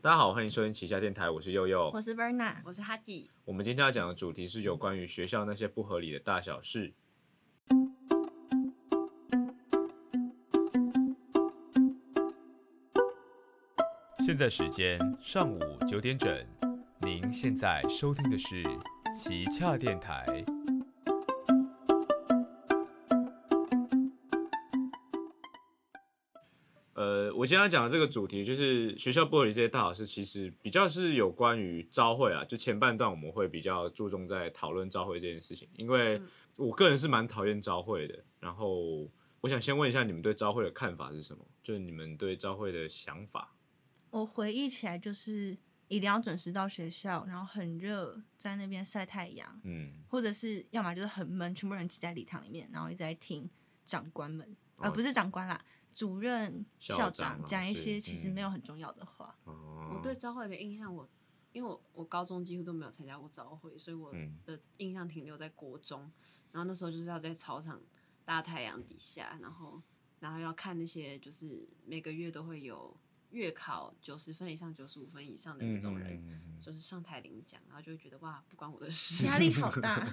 大家好，欢迎收听旗下电台，我是佑佑。我是 Verna，我是哈吉。我们今天要讲的主题是有关于学校那些不合理的大小事。现在时间上午九点整，您现在收听的是旗下电台。我今天要讲的这个主题就是学校不合理这些大小事，其实比较是有关于招会啊。就前半段我们会比较注重在讨论招会这件事情，因为我个人是蛮讨厌招会的。然后我想先问一下你们对招会的看法是什么？就是你们对招会的想法。我回忆起来就是一定要准时到学校，然后很热，在那边晒太阳，嗯，或者是要么就是很闷，全部人挤在礼堂里面，然后一直在听长官们，呃，哦不是长官啦，主任、校校长讲一些其实嗯没有很重要的话。哦，我对朝会的印象，我因为我我高中几乎都没有参加过朝会，所以我嗯的印象停留在国中。然后那时候就是要在操场大太阳底下，然后然后要看那些就是每个月都会有月考九十分以上、九十五分以上的那种人，就是上台领奖，然后就会觉得哇，不关我的 事。压力好大，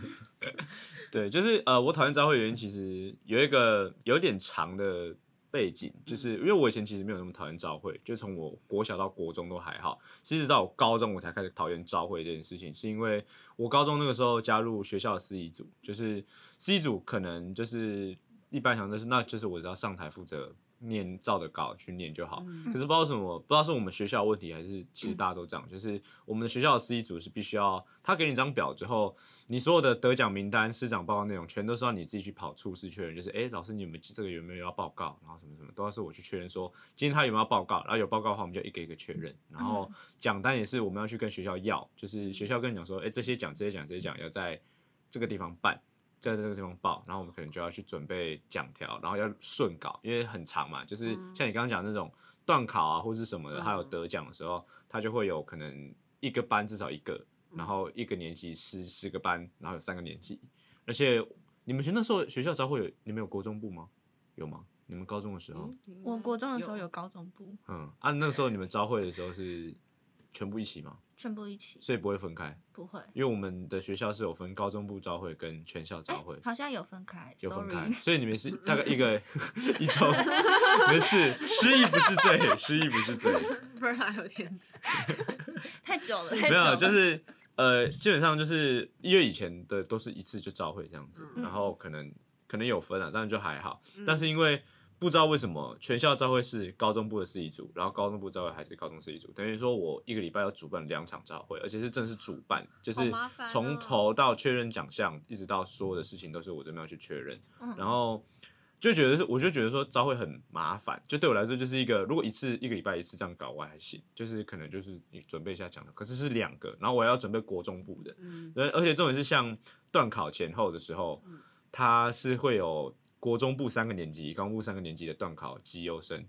对，就是呃，我讨厌招会的原因其实有一个有点长的背景，就是因为我以前其实没有那么讨厌朝会，就从我国小到国中都还好，其实到我高中我才开始讨厌朝会这件事情，是因为我高中那个时候加入学校的司仪组，就是司仪组可能就是一般想的是那就是我只要上台负责。念照的稿去念就好，可是不知道为什么，不知道是我们学校的问题，还是其实大家都这样，就是我们的学校的司仪组是必须要，他给你一张表之后，你所有的得奖名单、师长报告内容，全都是要你自己去跑处室确认，就是哎、诶老师你有没有这个有没有要报告，然后什么什么都要是我去确认说今天他有没有要报告，然后有报告的话我们就一个一个确认，然后奖单也是我们要去跟学校要，就是学校跟你讲说，哎、这些奖、这些奖、这些奖要在这个地方办。在这个地方报，然后我们可能就要去准备讲条，然后要顺稿，因为很长嘛，就是像你刚刚讲的那种段考啊或者是什么的，嗯还有得奖的时候，他就会有可能一个班至少一个，然后一个年级十十个班，然后有三个年级，而且你们学那时候学校招会有你们有国中部吗？有吗？你们高中的时候，嗯我国中的时候有高中部，嗯，啊，那个时候你们 招会的时候是全部一起吗？全部一起，所以不会分开，不会。因为我们的学校是有分高中部招会跟全校招会。好像有分开有分开，所以你们是大概一个 一周，没事，失忆不是罪，失忆不是罪，不有点 太久了，太没有，就是呃，基本上就是因为以前的都是一次就召会这样子，嗯。然后可能可能有分啊，但是就还好，但是因为不知道为什么全校招会是高中部的司仪组，然后高中部招会还是高中司仪组，等于说我一个礼拜要主办两场招会，而且是正式主办，就是从头到确认奖项，一直到所有的事情都是我这边要去确认，嗯然后。就觉得是，我就觉得说招会很麻烦，就对我来说就是一个，如果一次一个礼拜一次这样搞我还行，就是可能就是你准备一下讲的，可是是两个，然后我还要准备国中部的，嗯而而且重点是像段考前后的时候，它是会有国中部三个年级、高中部三个年级的段考绩优生，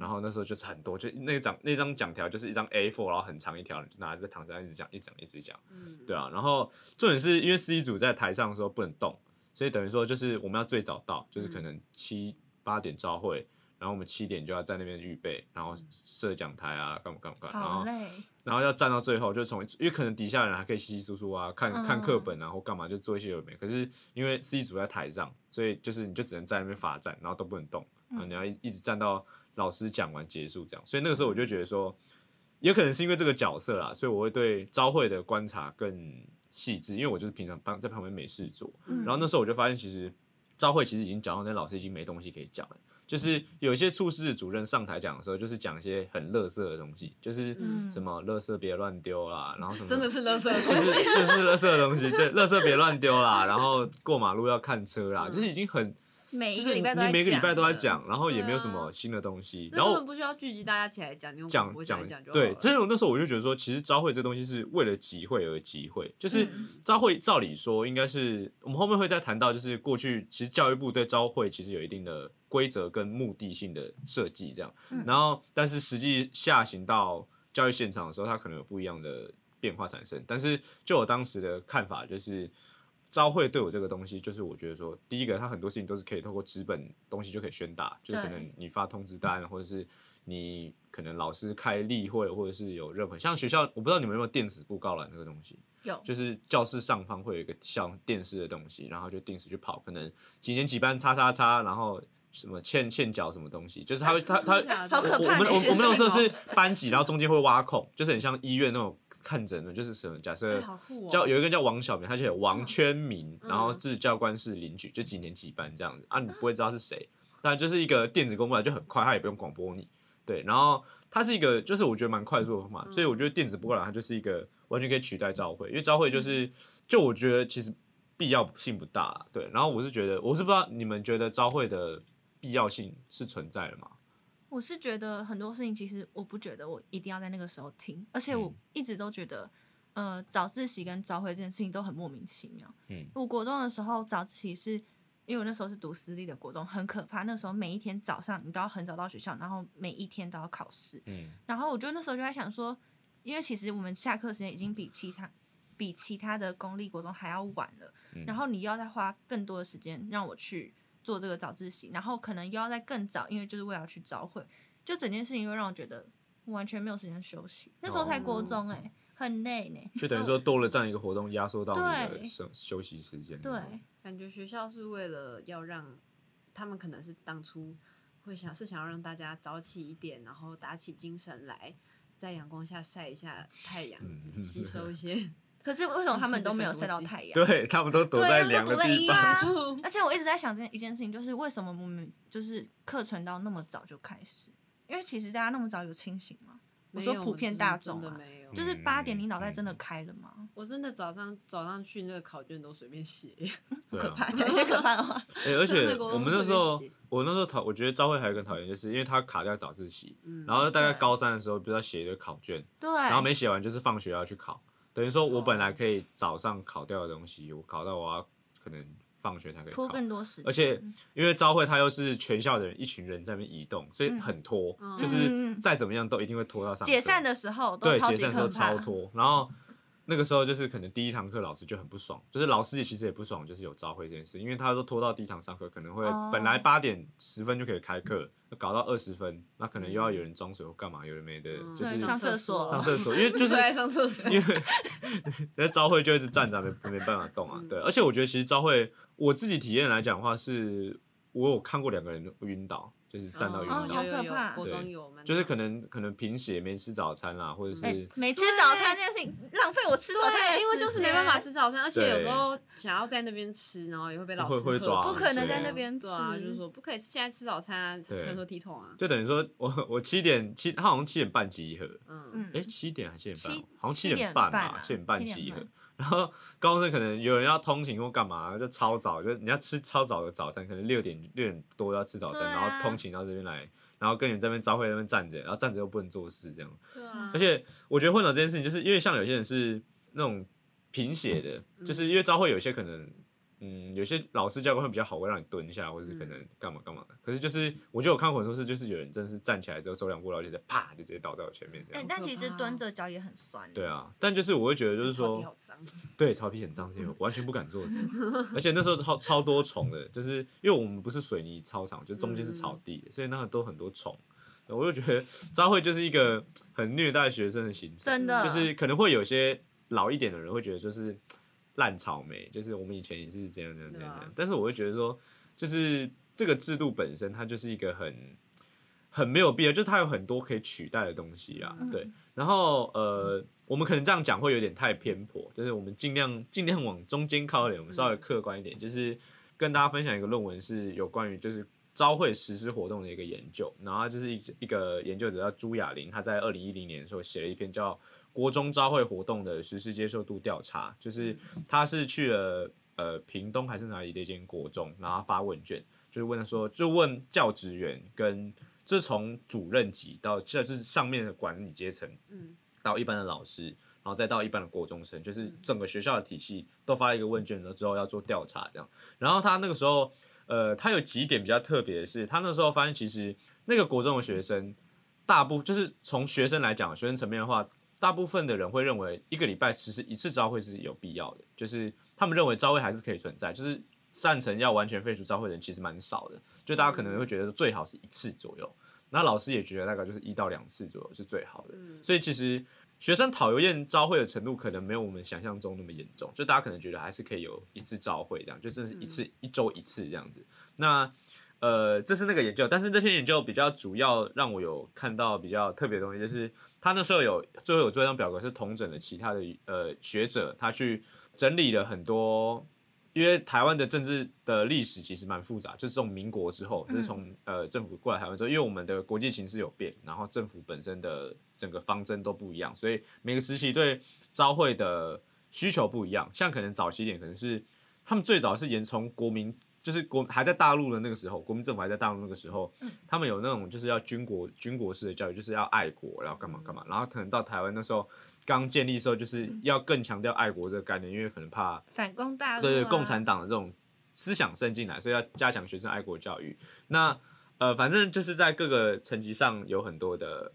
然后那时候就是很多，就那个奖那张奖条就是一张 A4，然后很长一条，就拿着在躺着一直讲，一直讲，一直讲，嗯。对啊，然后重点是因为司仪组在台上的时候不能动，所以等于说就是我们要最早到，就是可能七八点召会，然后我们七点就要在那边预备，然后设讲台啊，干嘛干嘛干嘛，然后然后要站到最后，就从因为可能底下人还可以稀稀疏疏啊，看嗯看课本啊或干嘛，就做一些有没。可是因为 C 组在台上，所以就是你就只能在那边罚站，然后都不能动，然后你要一一直站到老师讲完结束这样。所以那个时候我就觉得说，也可能是因为这个角色啦，所以我会对招会的观察更细致，因为我就是平常帮在旁边没事做。然后那时候我就发现，其实招会其实已经讲到那老师已经没东西可以讲了。就是有一些处室主任上台讲的时候，就是讲一些很垃圾的东西，就是嗯。什么垃圾别乱丢啦，然后什么真的是垃圾的就是东西。就是垃圾的东西，对，垃圾别乱丢啦，然后过马路要看车啦，就是已经很，每就是你一个礼拜都在每个礼拜都在讲讲，然后也没有什么新的东西，那然后根本不需要聚集大家起来讲，你用讲讲讲就对，所以我那时候我就觉得说，其实招会这东西是为了集会而集会，就是嗯。招会照理说应该是我们后面会再谈到，就是过去其实教育部对招会其实有一定的规则跟目的性的设计这样，然后但是实际下行到教育现场的时候，它可能有不一样的变化产生，但是就我当时的看法就是。招会对我这个东西，就是我觉得说，第一个，它很多事情都是可以透过纸本东西就可以宣达，就是可能你发通知单，或者是你可能老师开例会，或者是有任何像学校，我不知道你们有没有电子布告栏这个东西，有。就是教室上方会有一个像电视的东西，然后就定时去跑，可能几年几班叉叉叉，然后什么欠欠缴什么东西，就是他会他他我我们我我们那个时候是班级，然后中间会挖空，就是很像医院那种看诊的，就是什么假设叫有一个叫王小明，他就有王圈明，嗯然后至教官室领取，就几年几班这样子。啊，你不会知道是谁，但就是一个电子公布栏就很快，他也不用广播你，对，然后它是一个就是我觉得蛮快速的方法，嗯所以我觉得电子播栏它就是一个完全可以取代朝会，因为朝会嗯就是就我觉得其实必要性不大，对，然后我是觉得我是不知道你们觉得朝会的必要性是存在的吗？我是觉得很多事情，其实我不觉得我一定要在那个时候听，而且我一直都觉得，呃，早自习跟朝会这件事情都很莫名其妙。嗯，我国中的时候早自习是，因为我那时候是读私立的国中，很可怕。那时候每一天早上你都要很早到学校，然后每一天都要考试。嗯然后我就那时候就在想说，因为其实我们下课时间已经比其他比其他的公立国中还要晚了，嗯然后你又要再花更多的时间让我去做这个早自习，然后可能又要再更早，因为就是为了要去早会，就整件事情又让我觉得我完全没有时间休息。那时候才国中哎、很累呢。就等于说多了这样一个活动，压缩到你的对休休息时间。对，感觉学校是为了要让他们可能是当初会想是想要让大家早起一点，然后打起精神来，在阳光下晒一下太阳，嗯吸收一些。可是为什么他们都没有晒到太阳？对他们都躲在凉的地方。啊。而且我一直在想这一件事情，就是为什么我们就是课程到那么早就开始？因为其实大家那么早有清醒吗？我说普遍大众啊真的，没有。就是嗯八点，你脑袋真的开了吗？我真的早上早上去那个考卷都随便写，可怕，讲一些可怕的话。欸 而且我们那时候我那时候讨，我觉得朝会还有一个讨厌，就是因为他卡掉早自习，嗯然后大概高三的时候，不是要写一个考卷，对，然后没写完就是放学要去考，等于说我本来可以早上考掉的东西，我考到我要可能放学才可以拖考。更多时间，而且因为朝会它又是全校的人一群人在那边移动，所以嗯很拖，嗯就是再怎么样都一定会拖到上课。解散的时候都对，超级解散的时候可怕超。拖，然后那个时候就是可能第一堂课老师就很不爽，就是老师也其实也不爽，就是有朝会这件事，因为他都拖到第一堂上课，可能会哦本来八点十分就可以开课，搞到二十分，那可能又要有人装水或干嘛，有人没的，嗯就是上厕所上厕所，因为就是 最爱上厕所。因为 那朝会就一直站着，没没办法动啊。嗯对，而且我觉得其实朝会我自己体验来讲的话，是我有看过两个人晕倒，就是站到晕哦倒，好可怕国中对有蛮就是可能可能贫血没吃早餐啦，或者是、哎，没吃早餐这件事情浪费我吃早餐的对，因为就是没办法时吃早餐，而且有时候想要在那边吃，然后也会被老师呵会会抓不可能在那边对啊，吃就是说不可以现在吃早餐啊，对成何体统啊？就等于说我我七点七，他好像七点半集合，嗯，嗯哎、七点还是七点七半？好像七点半吧七点半七点集合半。然后高中生可能有人要通勤或干嘛，就超早，就你要吃超早的早餐，可能六点六点多要吃早餐，啊。然后通勤到这边来，然后跟你们这边朝会那边站着，然后站着又不能做事这样。对啊。而，且我觉得混淆这件事情，就是因为像有些人是那种贫血的，就是因为朝会有些可能，嗯，有些老师教官会比较好，会让你蹲下，或者是可能干嘛干嘛的。可是就是我就有看过很多次，就是有人真的是站起来之后走两步，然后就在啪就直接倒在我前面这样。，哎但其实蹲着脚也很酸。对，啊，但就是我会觉得就是说 对，草皮很脏，是因为我完全不敢做的，而且那时候超超多虫的，就是因为我们不是水泥操场，就中间是草地的，所以那个都很多虫。我就觉得招会就是一个很虐待学生的行程，真的就是可能会有些老一点的人会觉得就是烂草莓，就是我们以前也是这样这样这样但是我会觉得说，就是这个制度本身它就是一个很很没有必要，就是它有很多可以取代的东西啊，嗯。对。然后呃，我们可能这样讲会有点太偏颇，就是我们尽量尽量往中间靠一点，我们稍微客观一点，就是跟大家分享一个论文，是有关于就是招会实施活动的一个研究，然后就是一一个研究者叫朱雅玲，他在二零一零年的时候写了一篇叫《国中招会活动的实施接受度调查》，就是他是去了呃屏东还是哪里的一间国中，然后发问卷，就是问他说，就问教职员跟这从主任级到这就是上面的管理阶层，嗯，到一般的老师，然后再到一般的国中生，就是整个学校的体系都发一个问卷了之后要做调查这样。然后他那个时候，呃，他有几点比较特别的是，他那时候发现其实那个国中的学生，大部就是从学生来讲，学生层面的话，大部分的人会认为一个礼拜其实一次招会是有必要的，就是他们认为招会还是可以存在，就是赞成要完全废除招会的人其实蛮少的，就大家可能会觉得最好是一次左右。那老师也觉得大概就是一到两次左右是最好的。嗯所以其实学生讨厌招会的程度可能没有我们想象中那么严重，就大家可能觉得还是可以有一次招会这样，就真是一次、一周一次这样子。那呃，这是那个研究，但是这篇研究比较主要让我有看到比较特别的东西，就是他那时候有最后有做一张表格是同整的其他的呃学者，他去整理了很多。因为台湾的政治的历史其实蛮复杂，就是从民国之后，就是从呃政府过来台湾之后，因为我们的国际形势有变，然后政府本身的整个方针都不一样，所以每个时期对招会的需求不一样。像可能早期一点，可能是他们最早是沿从国民，就是国还在大陆的那个时候，国民政府还在大陆那个时候，他们有那种就是要军国军国式的教育，就是要爱国，然后干嘛干嘛，然后可能到台湾那时候刚建立的时候，就是要更强调爱国这个概念，因为可能怕反攻大陆、啊，对对，共产党的这种思想渗进来，所以要加强学生爱国教育。那呃，反正就是在各个层级上有很多的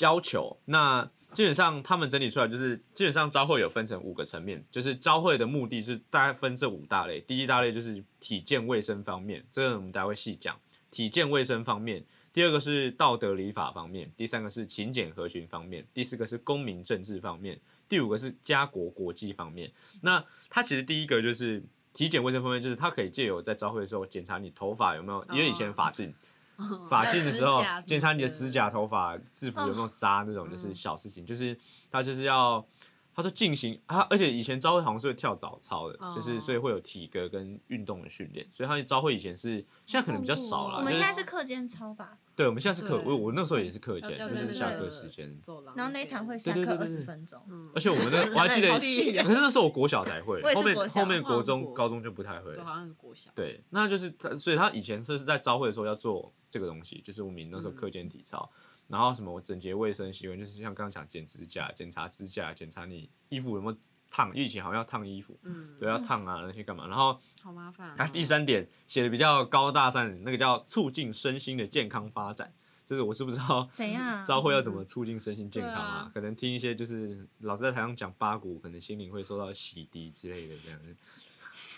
要求。那基本上他们整理出来就是，基本上招会有分成五个层面，就是招会的目的是大概分这五大类。第一大类就是体健卫生方面，这个我们待会细讲。体健卫生方面，第二个是道德礼法方面，第三个是勤俭合群方面，第四个是公民政治方面，第五个是家国国际方面。那它其实第一个就是体检卫生方面，就是它可以借由在招会的时候检查你头发有没有，因为以前发镜。发镜的时候检查你的的指甲、头发、制服有没有扎那种，就是小事情。就是他就是要他说进行他，而且以前招会好像是会跳早操的，就是哦所以会有体格跟运动的训练。所以他招会以前是现在可能比较少了。我们就是现在是课间操吧，对，我们现在是课，对。我我那时候也是课间，要就是下课时间。走廊，然后那一堂会下课二对对对对。十分钟，嗯。而且我们那 我还记得，好细可是那时候我国小才会我也，是后面后面国中、高中就不太会。对，了。好像是国小，对，那就是他，所以他以前就是在招会的时候要做这个东西，就是我们那时候嗯课间体操，然后什么整洁卫生习惯，就是像刚刚讲剪指甲、检查指甲、检查你衣服有没有烫，因为以前好像要烫衣服，嗯，对，要烫啊那些干嘛，然后好麻烦哦。啊第三点写的比较高大上，那个叫促进身心的健康发展，这个我是不知道怎样？招会要怎么促进身心健康啊？可能听一些就是老师在台上讲八股，可能心灵会受到洗涤之类的这样子。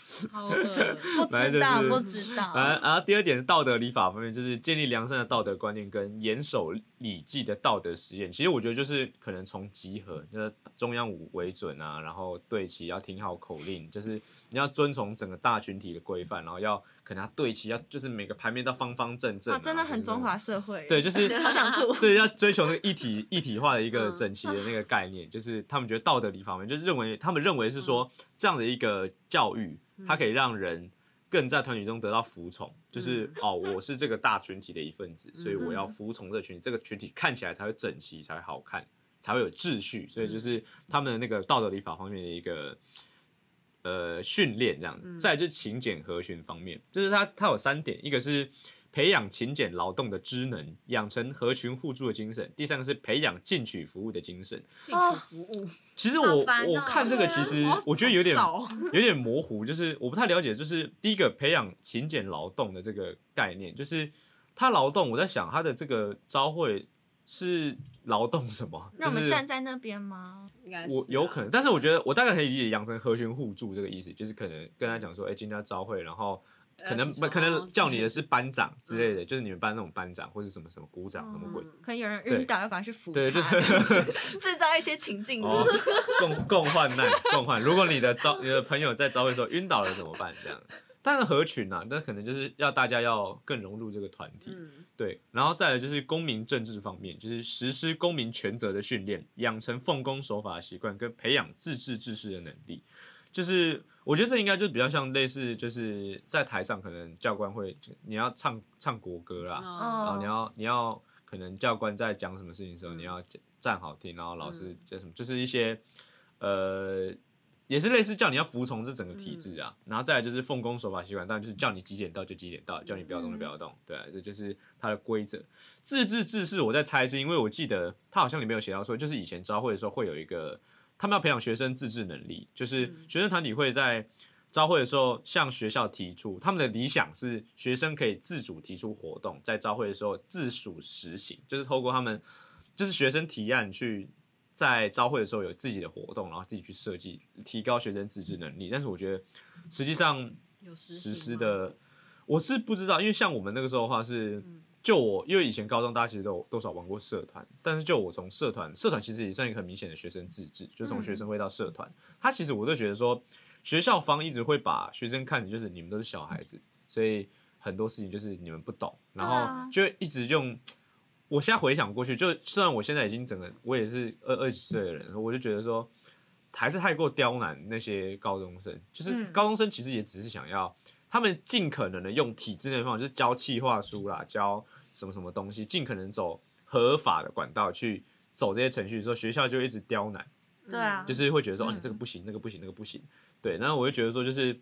好恶，不知道，不知道。然后，然后第二点是道德礼法方面，就是建立良善的道德观念跟严守礼记的道德实验。其实我觉得就是可能从集合，就是中央五为准啊，然后对齐要听好口令，就是你要遵从整个大群体的规范，然后要可能要对齐，要就是每个牌面都方方正正、啊，真的很中华社会。对，就是好想吐。对，要追求那个一体一体化的一个嗯整齐的那个概念，就是他们觉得道德礼法方面，就是认为他们认为是说这样的一个教育，它可以让人更在团体中得到服从，就是 哦，我是这个大群体的一份子，所以我要服从这个群体，这个群体看起来才会整齐，才会好看，才会有秩序，所以就是他们的那个道德礼法方面的一个。呃，训练这样，再来就是勤俭和弦方面，就是它它有三点，一个是培养勤俭劳动的知能，养成合群互助的精神；第三个是培养进取服务的精神。进取服务，其实我、我看这个，其实我觉得有点有点模糊，就是我不太了解，就是第一个培养勤俭劳动的这个概念，就是他劳动，我在想他的这个招会是劳动什么？就是让我们站在那边吗？我有可能，但是我觉得我大概可以理解养成合群互助这个意思，就是可能跟他讲说，哎、今天要招会，然后可能可能叫你的是班长之类嗯的，就是你们班那种班长或者什么什么股长什么鬼，可能有人晕倒，要赶快去扶对，就是 制造一些情境。哦，共共患难，共患。如果你的招你的朋友在招会的时候晕倒了怎么办？这样，当然合群啊，但可能就是要大家要更融入这个团体。嗯，对，然后再来就是公民政治方面，就是实施公民权责的训练，养成奉公守法的习惯，跟培养自治治世的能力。就是我觉得这应该就比较像类似，就是在台上可能教官会你要唱唱国歌啦，然哦，后你要你要可能教官在讲什么事情的时候，你要站好听，然后老师这什么，就是一些呃。也是类似叫你要服从这整个体制啊，然后再来就是奉公守法习惯，当然就是叫你几点到就几点到，叫你不要动就不要动，对啊，这就是它的规则。自治治世，我在猜是因为我记得他好像里面有写到说，就是以前招会的时候会有一个，他们要培养学生自治能力，就是学生团体会在招会的时候向学校提出他们的理想是学生可以自主提出活动，在招会的时候自主实行，就是透过他们就是学生提案去在招会的时候有自己的活动，然后自己去设计，提高学生自治能力。但是我觉得实际上有实施的，我是不知道，因为像我们那个时候的话是，就我因为以前高中大家其实都有多少玩过社团，但是就我从社团，社团其实也算一个很明显的学生自治，就从学生会到社团，他其实我都觉得说，学校方一直会把学生看成就是你们都是小孩子，所以很多事情就是你们不懂，然后就一直用。我现在回想过去，就虽然我现在已经整个我也是二二十几岁的人，我就觉得说，还是太过刁难那些高中生。就是嗯高中生其实也只是想要，他们尽可能的用体制内的方法，就是教企划书啦，教什么什么东西，尽可能走合法的管道去走这些程序的时候，学校就一直刁难。对啊，就是会觉得说，哦，嗯你这个不行，那个不行，那个不行。对，然后我就觉得说，就是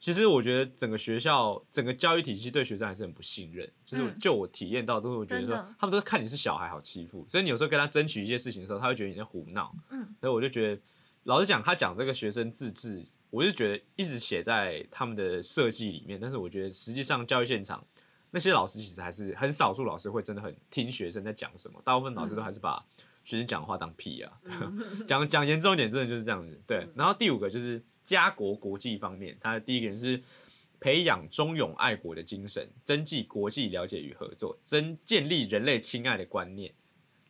其实我觉得整个学校整个教育体系对学生还是很不信任。就是嗯就我体验到，都会觉得说他们都是看你是小孩好欺负，所以你有时候跟他争取一些事情的时候，他会觉得你在胡闹。嗯，所以我就觉得，老实讲，他讲这个学生自治，我就觉得一直写在他们的设计里面，但是我觉得实际上教育现场。那些老师其实还是很少数老师会真的很听学生在讲什么，大部分老师都还是把学生讲的话当屁啊，讲讲严重一点，真的就是这样子。对，然后第五个就是家国国际方面，他的第一个人是培养忠勇爱国的精神，增进国际了解与合作，增建立人类亲爱的观念，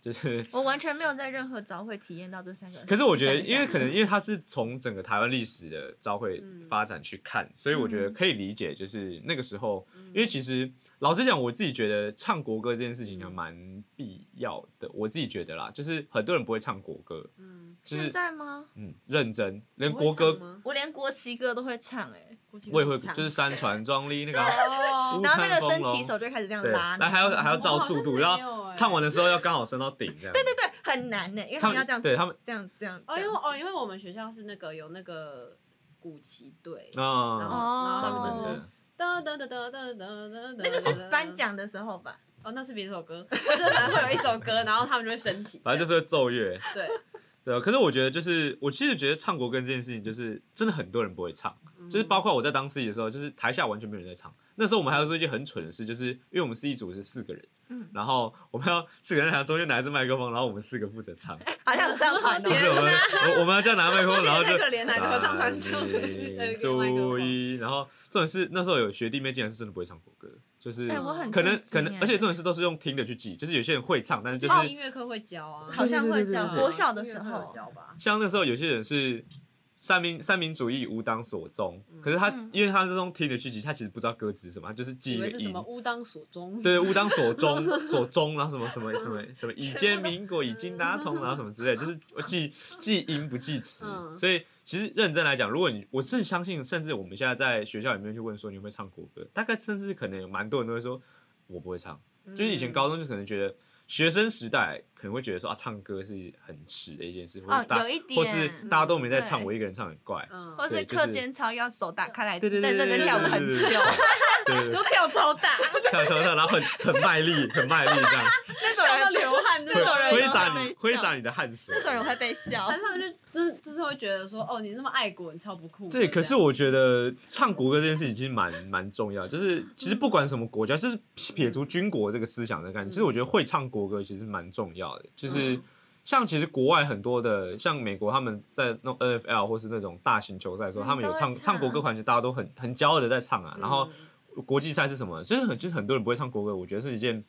就是。我完全没有在任何早会体验到这三个。可是我觉得，因为可能因为他是从整个台湾历史的朝会嗯发展去看，所以我觉得嗯可以理解，就是那个时候，因为其实老实讲，我自己觉得唱国歌这件事情还蛮必要的。我自己觉得啦，就是很多人不会唱国歌，嗯，就是现在吗？嗯认真，连国歌？我连国旗歌都会唱哎、我也会，就是山川壮丽那个然后那个升旗手就开始这样，拉，然后还要还要照速度，然后唱完的时候要刚好升到顶这样。对对对，很难呢、因为他们要这样子，对他们这样这样。哦，因为哦，因为我们学校是那个有那个古旗队，然啊，然后他们对对就是哒哒哒哒哒哒哒，那个是颁奖的时候吧？哦，那是别一首歌，就是反正会有一首歌，然后他们就会升起，反正就是会奏乐。对，对啊，可是我觉得就是，我其实觉得唱国歌这件事情，就是真的很多人不会唱，就是包括我在当司仪的时候，就是台下完全没有人在唱。那时候我们还要做一件很蠢的事，就是因为我们司仪组是四个人，嗯然后我们要四个人在中间拿一支麦克风，然后我们四个负责唱，好像上团哦。不是我们我我们要这样拿麦克风，然后就太可怜了合唱团就是有一个麦克风注意，然后这种是那时候有学弟妹竟然是真的不会唱国歌，就是可能可能而且这种事都是用听的去记，就是有些人会唱，但是就就是是音乐课会教啊，好像会教对对对对对国小的时候，教吧，像那时候有些人是三民三民主义无党所宗，可是他、嗯因为他这种听的剧集，他其实不知道歌词是什么，他就是记一个音什么。乌当所宗，对，吾当所宗，所宗，然后什么什么什么什么，以建民国，以经大同，然后什么之类，就是记记音不记词。嗯所以其实认真来讲，如果你我是相信，甚至我们现在在学校里面去问说你有没有唱国歌，大概甚至可能有蛮多人都会说我不会唱。就是以前高中就可能觉得学生时代可能会觉得说啊，唱歌是很耻的一件事，或大有一点或是大家都没在唱，对我一个人唱很怪。嗯，或是课间操要手打开来，对对对对对跳舞对对对很久，都跳超大，跳超大，然后很很卖力，很卖力这样，那种人跳到流汗这挥种人挥都洒你挥洒你的汗水。那种人会被笑但。是他们就就是就是会觉得说，哦，你那么爱国，你超不酷的。对，可是我觉得唱国歌这件事情其实蛮蛮重要，就是其实不管什么国家，就是撇除军国这个思想的概念，其实我觉得会唱国歌其实蛮重要的。就是像其实国外很多的，像美国他们在那种 NFL 或是那种大型球赛的时候，嗯他们有唱都会唱唱国歌环节，大家都很很骄傲的在唱啊。然后嗯国际赛是什么？就是很就是很多人不会唱国歌，我觉得是一件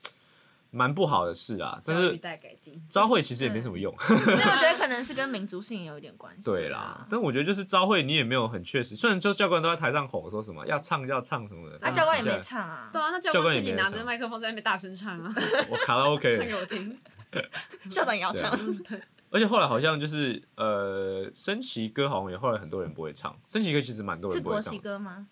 蛮不好的事啊。但教育是待改进。招会其实也没什么用。那我觉得可能是跟民族性也有一点关系。对啦，，但我觉得就是招会你也没有很确实，虽然就教官都在台上吼说什么要唱要唱什么的，那教官也没唱啊对。啊，那教教官官自己拿着麦克风在那边大声唱啊，我卡拉 OK，唱给我听。校长也要唱，嗯，对，而且后来好像就是呃升旗歌好像也后来很多人不会唱，升旗歌其实蛮多人不会唱国旗，歌吗？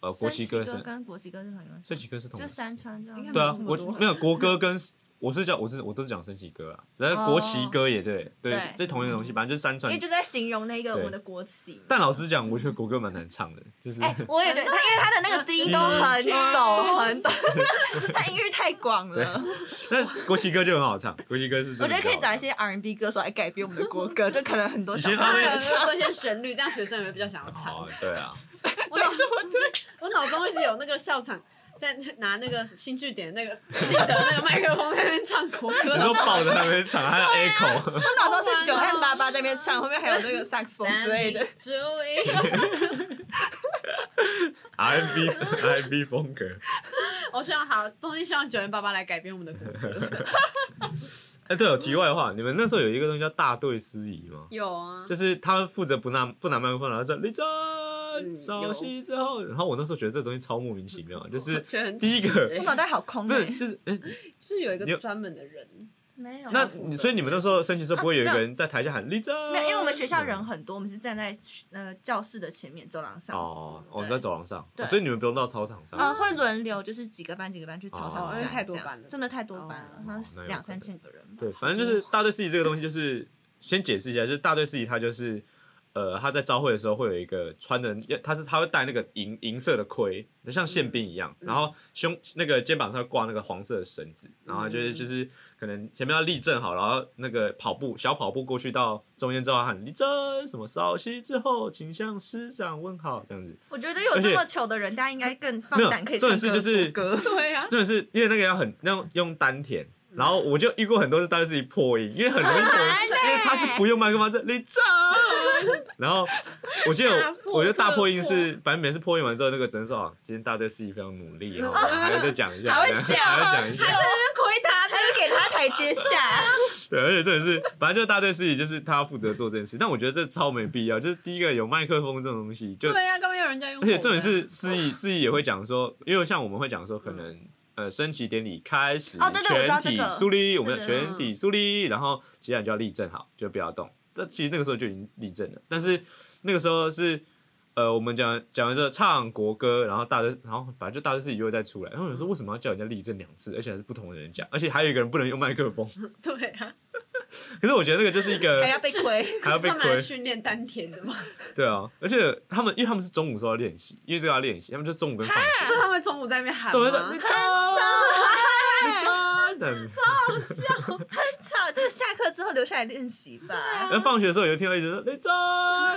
呃国旗歌是跟国旗歌是同一个，升旗歌是同就山川这样。对啊国没有国歌跟我是叫我是我都是讲升旗歌啊，然后国旗歌也对对对，这同一个东西，反正就是山川因为。就在形容那个我对们的国旗。但老实讲，我觉得国歌蛮难唱的，就是哎，我也觉得他，因为他的那个低音都很陡很陡，他音域太广了。但国旗歌就很好唱，国旗歌是真的我觉得可以找一些 R&B 歌手来改编我们的国歌，就可能很多小以前他们朋友有有多一些旋律，这样学生也会比较想要唱。哦，对啊，我脑我脑中一直有那个笑场在拿那个新据点那个立着那个麦克风在那边唱国歌你，说抱着那边唱，还有 echo，我脑都是九零八八在那边唱，后面还有那个萨克斯风之类的。注意，R&B R&B 风格。我希望好，衷心希望九零八八来改变我们的国歌。哎，对了，题外话，你们那时候有一个东西叫大队司仪吗？有啊，就是他负责不拿不拿麦克风，然后说立正嗯稍息之后，然后我那时候觉得这个东西超莫名其妙，就是第一个我脑袋好空哎、不是就是 是有一个专门的人，没有。那你所以你们那时候升旗时候不会有一个人在台下喊立正？没有，因为我们学校人很多，我们是站在呃教室的前面走廊上。哦，哦，对在走廊上，所以你们不用到操场上。呃，会轮流，就是几个班几个班去操哦场上，因为太多班了真的太多班了两三千个人。对，反正就是大队司仪这个东西，就是先解释一下，就是大队司仪他就是。呃，他在招会的时候会有一个穿的，他是他会戴那个银银色的盔，就像宪兵一样，然后胸那个肩膀上挂那个黄色的绳子，然后就是就是可能前面要立正好，然后那个跑步小跑步过去到中间之后喊立正，什么稍息之后，请向师长问好这样子。我觉得有这么糗的人，大家应该更放胆可以重唱歌点是就是歌。对啊，真的是因为那个要很用用丹田，然后我就遇过很多是单自己破音，因为很容易破音，因为他是不用麦克风，这立正，然后我记得大破我我觉得大破音是，反正每次破音完之后，那个诊说啊，今天大队司仪非常努力哦，还要再讲一下，还会笑还要讲一下还在，那边亏他，他就给他台阶下。对，而且真的是，反正就是大队司仪就是他要负责做这件事，但我觉得这超没必要，就是第一个有麦克风这种东西，就对啊，干嘛要人家用？而且重点是司仪，司仪也会讲说，因为像我们会讲说，可能、呃升旗典礼开始，全体这个。肃立，我们对对全体肃立，然后接下来就要立正好，就不要动。那其实那个时候就已经立正了，但是那个时候是呃，我们讲讲完之后唱国歌，然后大家，然后反正就大队司仪就会再出来，然后有时候为什么要叫人家立正两次，而且还是不同的人讲，而且还有一个人不能用麦克风。对啊，可是我觉得这个就是一个 还要被亏，还要被亏，训练丹田的嘛，对啊，而且他们因为他们是中午时候要练习，因为这个要练习，他们就中午跟放学。所以他们中午在那边喊走吗的，你走，你走的。操！这个下课之后留下来练习吧。然后放学的时候，有听到一直说你走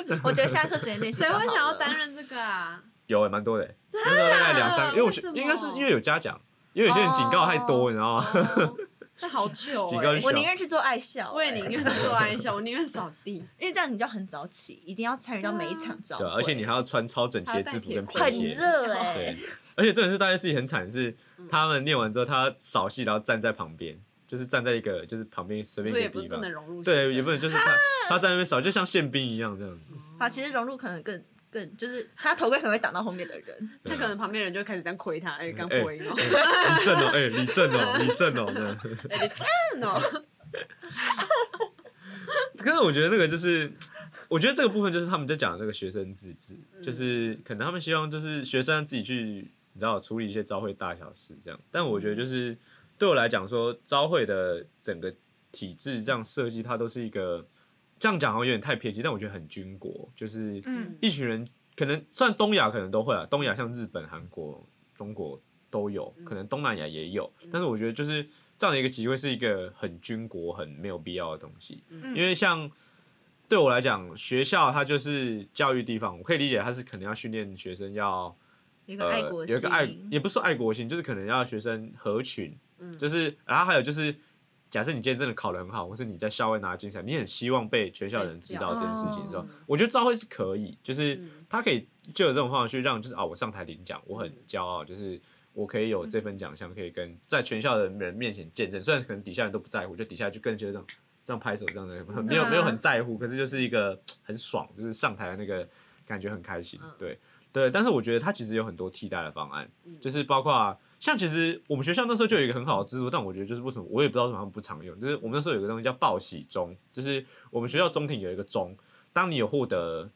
的。我觉得下课时间练习。谁会想要担任这个啊？有欸蛮多的欸，那时候大概两三个，因为我学为什么应该是因为有嘉奖，因为有些人警告太多，你知道吗？哦那好久哎几个小我宁愿去做爱校，我也宁愿去做爱校，我宁愿扫地。因为这样你就很早起，一定要参与到每一场招对，会。而且你还要穿超整齐的制服跟皮很鞋。热哎、对，而且这件事大家事情很惨，是他们念完之后，他扫戏，然后站在旁边，就是站在一个就是旁边随便所以也不一个地方能，融入学对，也不能就是 他他在那边扫，就像宪兵一样这样子。好，其实融入可能更更就是他头盔可能会挡到后面的人。他可能旁边人就会开始这样亏他，哎，刚哎破音哦，哎李正哦，哎，李正哦，李正哦，这样。哎，你真哦，可是我觉得那个就是，我觉得这个部分就是他们在讲的那个学生自治，嗯就是可能他们希望就是学生自己去，你知道处理一些招会大小事这样。但我觉得就是对我来讲说，招会的整个体制这样设计，它都是一个这样讲好像有点太偏激，但我觉得很军国，就是嗯。一群人可能算东亚可能都会啊，东亚像日本、韩国、中国都有，可能东南亚也有，但是我觉得就是这样的一个集会是一个很军国、很没有必要的东西，因为像对我来讲，学校它就是教育地方，我可以理解它是可能要训练学生要有一个爱呃有一个爱，也不是说爱国心，就是可能要学生合群，嗯。就是然后还有就是。假设你今天真的考得很好，或是你在校外拿金奖，你很希望被全校的人知道这件事情的时候哦，我觉得招会是可以，就是他可以就有这种方法去让，就是啊，我上台领奖，我很骄傲，就是我可以有这份奖项，可以跟在全校的人面前见证。虽然可能底下人都不在乎，就底下就更觉得这样这样拍手这样的，很没有没有很在乎，可是就是一个很爽，就是上台的那个感觉很开心，对对。但是我觉得他其实有很多替代的方案，就是包括。像其实我们学校那时候就有一个很好的制度，但我觉得就是为什么我也不知道为什么他们不常用，就是我们那时候有个东西叫报喜钟，就是我们学校中庭有一个钟，当你有获得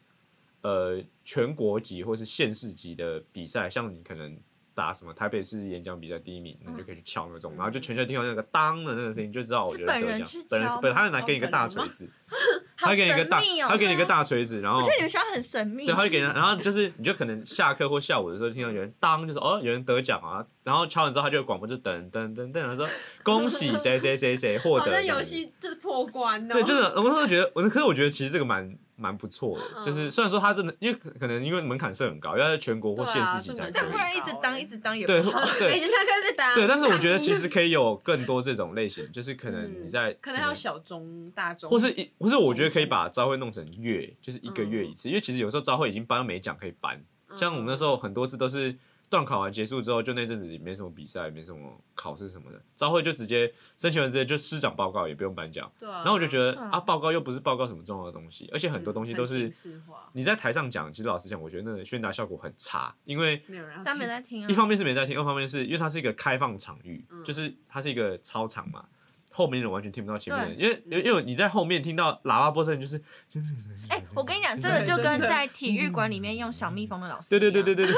呃全国级或是县市级的比赛，像你可能打什么台北市演讲比赛第一名，那你就可以去敲那种，然后就全校听到那个当的那个声音，就知道我觉得得奖本人。本他会拿给你一个大锤子，好他会给你一个大，哦他会给你一个大锤子，然后我觉得你们学校很神秘。对，他会给人，然后就是你就可能下课或下午的时候听到有人当，就是哦有人得奖啊，然后敲完之后他就有广播就噔噔噔噔，然后说 恭喜谁谁谁谁获得游戏就是破关哦。对，真的，我那时候觉得，我可是我觉得其实这个蛮蛮不错的，嗯就是虽然说他真的，因为可可能因为门槛是很高，要在全国或县市级才可对啊但不然。一直当一直当也对。对一直在当。对，但是我觉得其实可以有更多这种类型，就是可能你在嗯可能还有小中、大中，或是一，或是我觉得可以把招会弄成月，就是一个月一次，因为其实有时候招会已经搬到没奖可以搬，像我们那时候很多次都是段考完结束之后，就那阵子也没什么比赛，没什么考试什么的，招会就直接申请完直接就师长报告，也不用颁奖。对啊。然后我就觉得啊啊，报告又不是报告什么重要的东西，而且很多东西都是形式化你在台上讲，其实老实讲，我觉得那个宣达效果很差，因为没有人要他没在听啊一。方面是没在听，二方面是因为它是一个开放场域，嗯就是它是一个操场嘛，后面人完全听不到前面人，因为因为你在后面听到喇叭波声，就是哎、我跟你讲，这个就跟在体育馆里面用小蜜蜂的老师，对对对对，对对，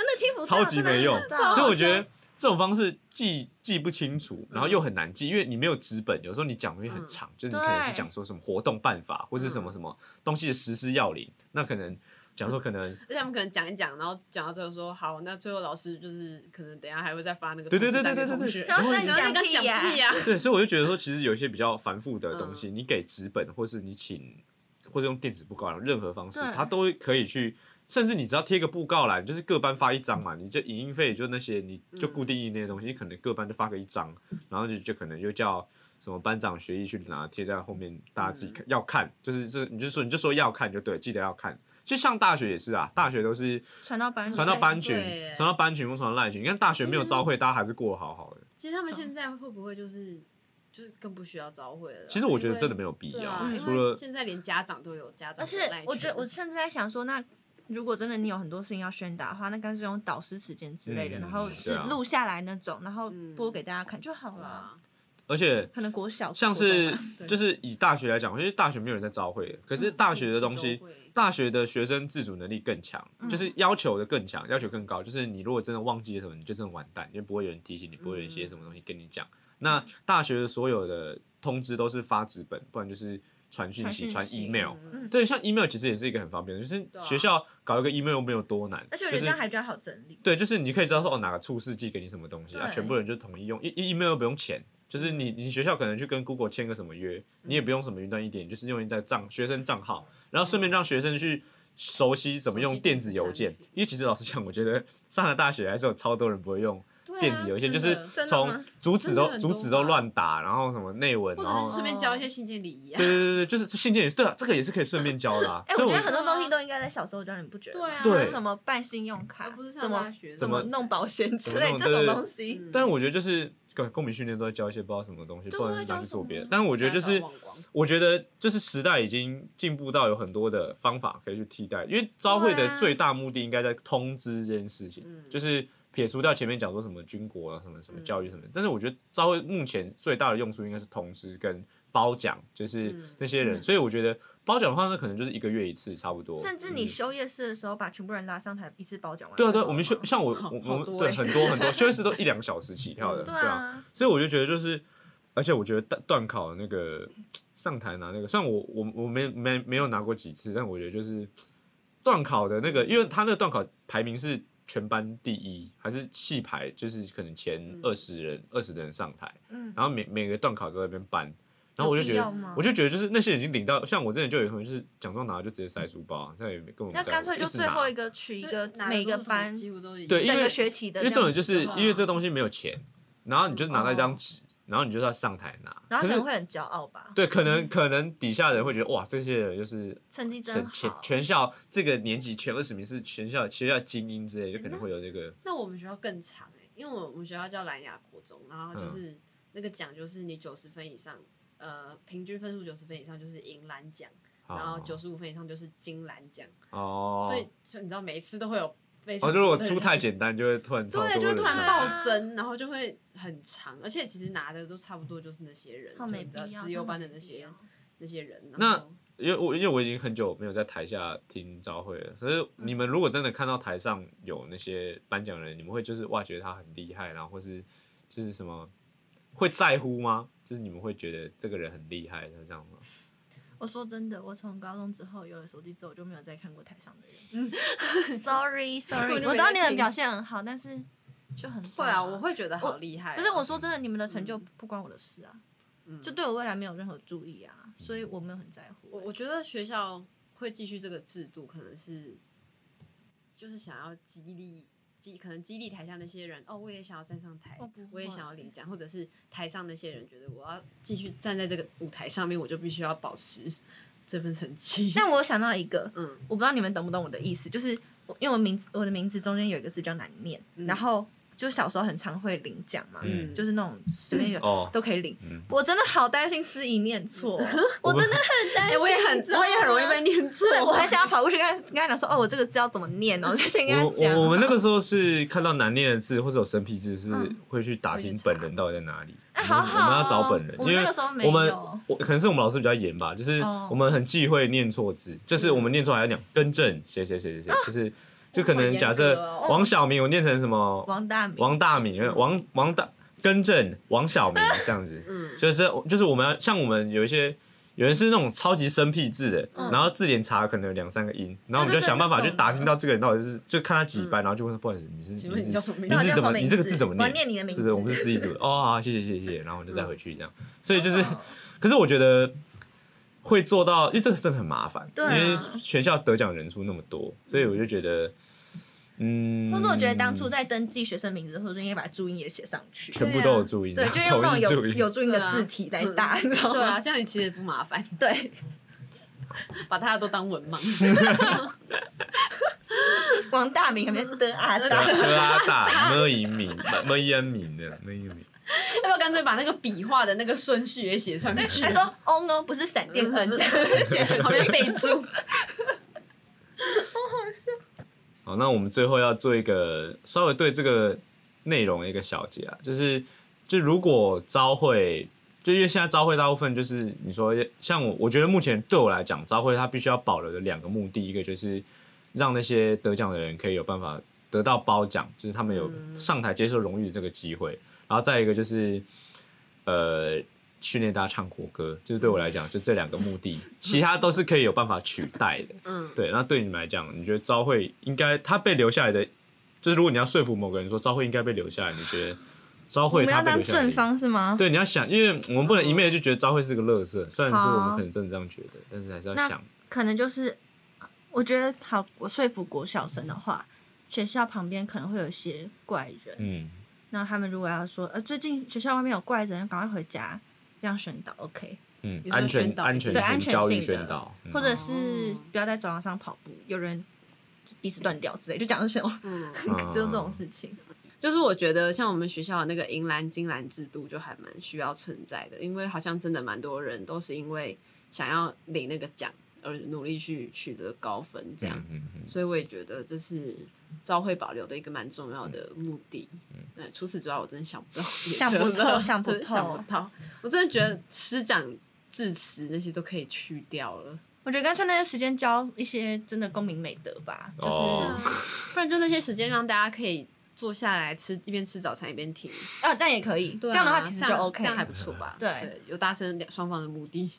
真的听不到，超级没用。所以我觉得这种方式记记不清楚，然后又很难记，因为你没有纸本，有时候你讲东西很长，就是你可能是讲说什么活动办法，或是什么什么东西的实施要领，那可能讲说可能 而且他们可能讲一讲，然后讲到最后说好，那最后老师就是可能等下还会再发那个对对对对对对同学，然后然后再讲然后那个讲屁呀、屁呀，对，所以我就觉得说，其实有一些比较繁复的东嗯。西，你给纸本，或是你请，或者用电子布告栏，任何方式，对。它都可以去。甚至你只要贴个布告栏，就是各班发一张嘛，你就影印费就那些，你就固定印那些东西，你可能各班就发个一张，然后就就可能就叫什么班长学艺去拿贴在后面，大家自己看、要看，就是这你就说你就说要看就对，记得要看。就像大学也是啊，大学都是传到班传到班群传到班群或传到赖群。你看大学没有招会，大家还是过得好好的。其实他们现在会不会就是就是更不需要招会了啊？其实我觉得真的没有有必要，啊，除了因为现在连家长都有家长而且我觉得，我甚至在想说，那如果真的你有很多事情要宣达的话，那干脆用导师时间之类的，嗯然后对啊是录下来那种，然后嗯播给大家看就好了。啊，而且可能国小像是就是以大学来讲，因为大学没有人在招会，可是大学的东西大学的学生自主能力更强，嗯就是要求的更强，要求更高。就是你如果真的忘记了什么，你就真的完蛋，因为不会有人提醒你，不会有人写什么东西跟你讲。那大学的所有的通知都是发纸本，不然就是传讯息、传 email。嗯。对，像 email 其实也是一个很方便的，就是学校搞一个 email 没有多难，而且我觉得就是这样还比较好整理。对，就是你可以知道说哦哪个处室寄给你什么东西啊，全部人就统一用，一 email 不用钱，就是你你学校可能去跟 Google 签个什么约，你也不用什么云端一点，就是用一在账学生账号，然后顺便让学生去熟悉怎么用电子邮件因为其实老实讲，我觉得上了大学还是有超多人不会用电子邮件，就是从主旨都主旨都乱打，然后什么内文，或然后者顺便教一些信件礼仪啊对。对对对，就是信件也是对啊，这个也是可以顺便教的啊。哎、所以我觉得很多东西都应该在小时候教，你不觉得吗？对啊什么办信用卡，不是上怎么大学怎么弄保险之类这种对对东西。嗯但是我觉得就是公公民训练都在教一些不知道什么东西，对不然是拿去做别的。但是我觉得就是我觉得就是时代已经进步到有很多的方法可以去替代，因为招会的最大目的应该在通知这件事情，嗯就是撇除掉前面讲说什么军国啊、什么什么教育什么，但是我觉得招会目前最大的用处应该是通知跟褒奖，就是嗯那些人，嗯。所以我觉得褒奖的话，那可能就是一个月一次差不多，甚至你嗯休夜市的时候，把全部人拉上台，一次褒奖完。对啊对啊，我们休像我我我们对很多很多休息室都一两个小时起跳的，对对啊，啊，所以我就觉得就是，而且我觉得段段考那个上台拿那个，虽然我我我没没没有拿过几次，但我觉得就是段考的那个，因为他那个段考排名是全班第一，还是戏排，就是可能前嗯。二十人二十、的人上台，嗯，然后每每个段考都在那边搬。然后我就觉得我就觉得就是那些人已经领到，像我之前就有同学就是奖状拿了就直接塞书包，那也没根本不在乎那干脆就最后一个取一个每个班几乎都一对因个学期的因为重点就是因为这东西没有钱，然后你就是拿到一张纸，然后你就是要上台拿，可是然后可能会很骄傲吧，对，可能可能底下人会觉得哇，这些人就是成绩真全全好。全校这个年级前二十名是全校学校精英之类，就可能会有这个那我们学校更长哎、因为我我们学校叫蓝雅国中，然后嗯就是、那个奖就是你九十分以上，呃，平均分数九十分以上就是银蓝奖，然后九十五分以上就是金蓝奖，哦，所以就你知道每一次都会有非常哦，就如果出太简单，就会突然超对，就会突然暴增，然后就会很长，而且其实拿的都差不多，就是那些人，好没就你知道必要，资优真没必班的那些那些人。那因为我因为我已经很久没有在台下听招会了，所以你们如果真的看到台上有那些颁奖人，你们会就是哇觉得他很厉害，然后或是就是什么会在乎吗？就是你们会觉得这个人很厉害，是这样吗？我说真的，我从高中之后有了手机之后，我就没有再看过台上的人。Sorry 根 Sorry，本就没我知道你们表现很好，但是就很会啊，我会觉得好厉害啊。不是我说真的，你们的成就不关我的事啊，嗯。就对我未来没有任何注意啊，所以我没有很在乎。我我觉得学校会继续这个制度，可能是就是想要激励激，可能激励台下那些人哦，我也想要站上台，我也想要领奖，或者是台上那些人觉得我要继续站在这个舞台上面，我就必须要保持 这份成绩。但我有想到一个，嗯我不知道你们懂不懂我的意思，就是因为我名字我的名字中间有一个字叫难念，然后就小时候很常会领奖嘛，嗯就是那种随便一个哦都可以领。嗯我真的好担心司仪念错，我真的很担哎、心。我也很我也很容易被念错，我还想要跑过去跟他跟他讲说，哦，我这个字要怎么念哦，就先跟他我讲。我我们那 个时候是看到难念的字或者有生僻字，是嗯会去打听本人到底在哪里。哎，我们好好哦，我们要找本人，我们因为那个时候没我们。我可能是我们老师比较严吧，就是哦我们很忌讳念错字，就是我们念错还要讲更正谁谁谁谁谁，就是就可能假设王小明我念成什么？王大明，王大明，王王大更正王小明 这样子，嗯。就是 就是我们要像我们有一些有人是那种超级生僻字的，然后字典查可能有两三个音，然后我们就想办法去打听到这个人到底是，就看他几班，然后就问他不好意思，你是请问你字叫什么名字？名字怎么？你这个字字怎么我念你的名字。对对，我们是失忆组的。哦，好，谢谢谢谢。然后我就再回去这样。所以就是，哦可是我觉得会做到，因为这个真的很麻烦，对啊因为全校得奖人数那么多，所以我就觉得，嗯，或是我觉得当初在登记学生名字的时候，就应该把注音也写上去。全部都有注音，对，就用统那种一注音。有有注音的字体来打，你知道吗？对啊，这样你其实也不麻烦，对，把大家都当文盲。王大明还没得啊德大，德阿大么银敏么烟敏的么银敏，要不要干脆把那个笔画的那个顺序也写上去？他说哦呢，不是闪电恩，写很旁边备注。好好笑。好，那我们最后要做一个稍微对这个内容的一个小结啊，就是就如果招会，就因为现在招会大部分就是你说像我，我觉得目前对我来讲，招会它必须要保留的两个目的，一个就是让那些得奖的人可以有办法得到褒奖，就是他们有上台接受荣誉的这个机会，然后再一个就是呃。训练大家唱国歌，就是对我来讲，就这两个目的，其他都是可以有办法取代的。嗯，对，那对你们来讲，你觉得招会应该他被留下来的，就是如果你要说服某个人说招会应该被留下来，你觉得朝我会他们要当？正方是吗？对，你要想，因为我们不能一昧的就觉得招会是个乐色，虽然说我们可能真的这样觉得，但是还是要想，可能就是，我觉得好，我说服国小生的话，学校旁边可能会有一些怪人，嗯，那他们如果要说，呃，最近学校外面有怪人，赶快回家，这样宣导 OK，嗯安全宣导安全对安全性教育性的宣导，嗯或者是不要在走廊上跑步，有人鼻子断掉之类，就讲这种，嗯，就这种事情。就是我觉得像我们学校的那个银蓝金蓝制度就还蛮需要存在的，因为好像真的蛮多人都是因为想要领那个奖而努力去取得高分这样。嗯嗯嗯所以我也觉得这是招会保留的一个蛮重要的目的。嗯，除此之外，我真的想不到 想不透想不真想透不到。我真的觉得师长致辞那些都可以去掉了，我觉得干脆那些时间教一些真的公民美德吧，就是、哦不然就那些时间让大家可以坐下来吃，一边吃早餐一边听。啊，但也可以，对啊这样的话其实就 OK，这样还不错吧？对有达成两双方的目的。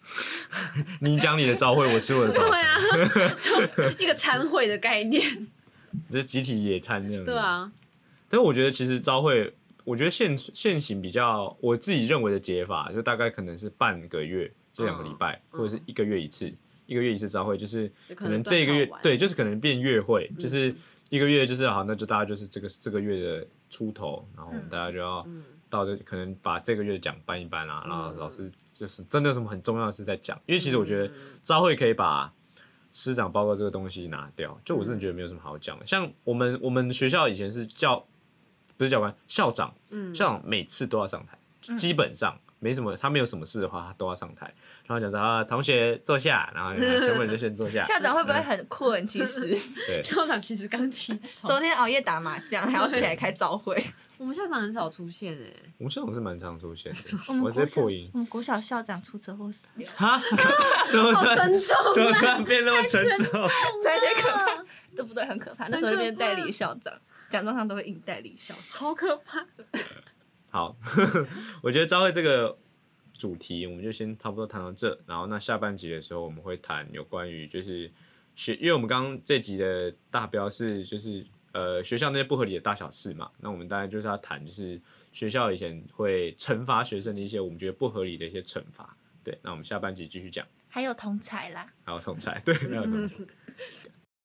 你讲你的朝会，我吃我的早对，啊，就一个餐会的概念。就是集体野餐这样子。对啊，但是我觉得其实朝会，我觉得现现行比较我自己认为的解法，就大概可能是半个月这两个礼拜，嗯或者是一个月一次，一个月一次朝会，就是可能能这一个月对，就是可能变月会，就是一个月就是好，那就大家就是这个这个月的出头，然后我们大家就要到这可能把这个月的奖颁一颁啊，然后老师就是真的有什么很重要的事在讲，因为其实我觉得朝会可以把。师长报告这个东西拿掉，就我真的觉得没有什么好讲的。像我们我们学校以前是教不是教官，校长，嗯校长每次都要上台，基本上没什么，他没有什么事的话，他都要上台，然后讲说啊，同学坐下，然后全部人就先坐下。校长会不会很困？其实对，校长其实刚起床昨，天熬夜打麻将，还要起来开早会。我们校长很少出现哎、我们校长是蛮常出现的，我们破音。我们国小校长出车祸死掉，哈，怎么突然沉重怎么突然变那么沉重？这些可怕，对不对？很可怕。那时候就变代理校长，奖状上都会印代理校长。好可怕。好，我觉得朝会这个主题，我们就先差不多谈到这。然后那下半集的时候，我们会谈有关于就是学，因为我们刚刚这集的大标是就是呃学校那些不合理的大小事嘛。那我们大概就是要谈就是学校以前会惩罚学生的一些我们觉得不合理的一些惩罚。对，那我们下半集继续讲。还有同才啦，还有同才，对，还有同才。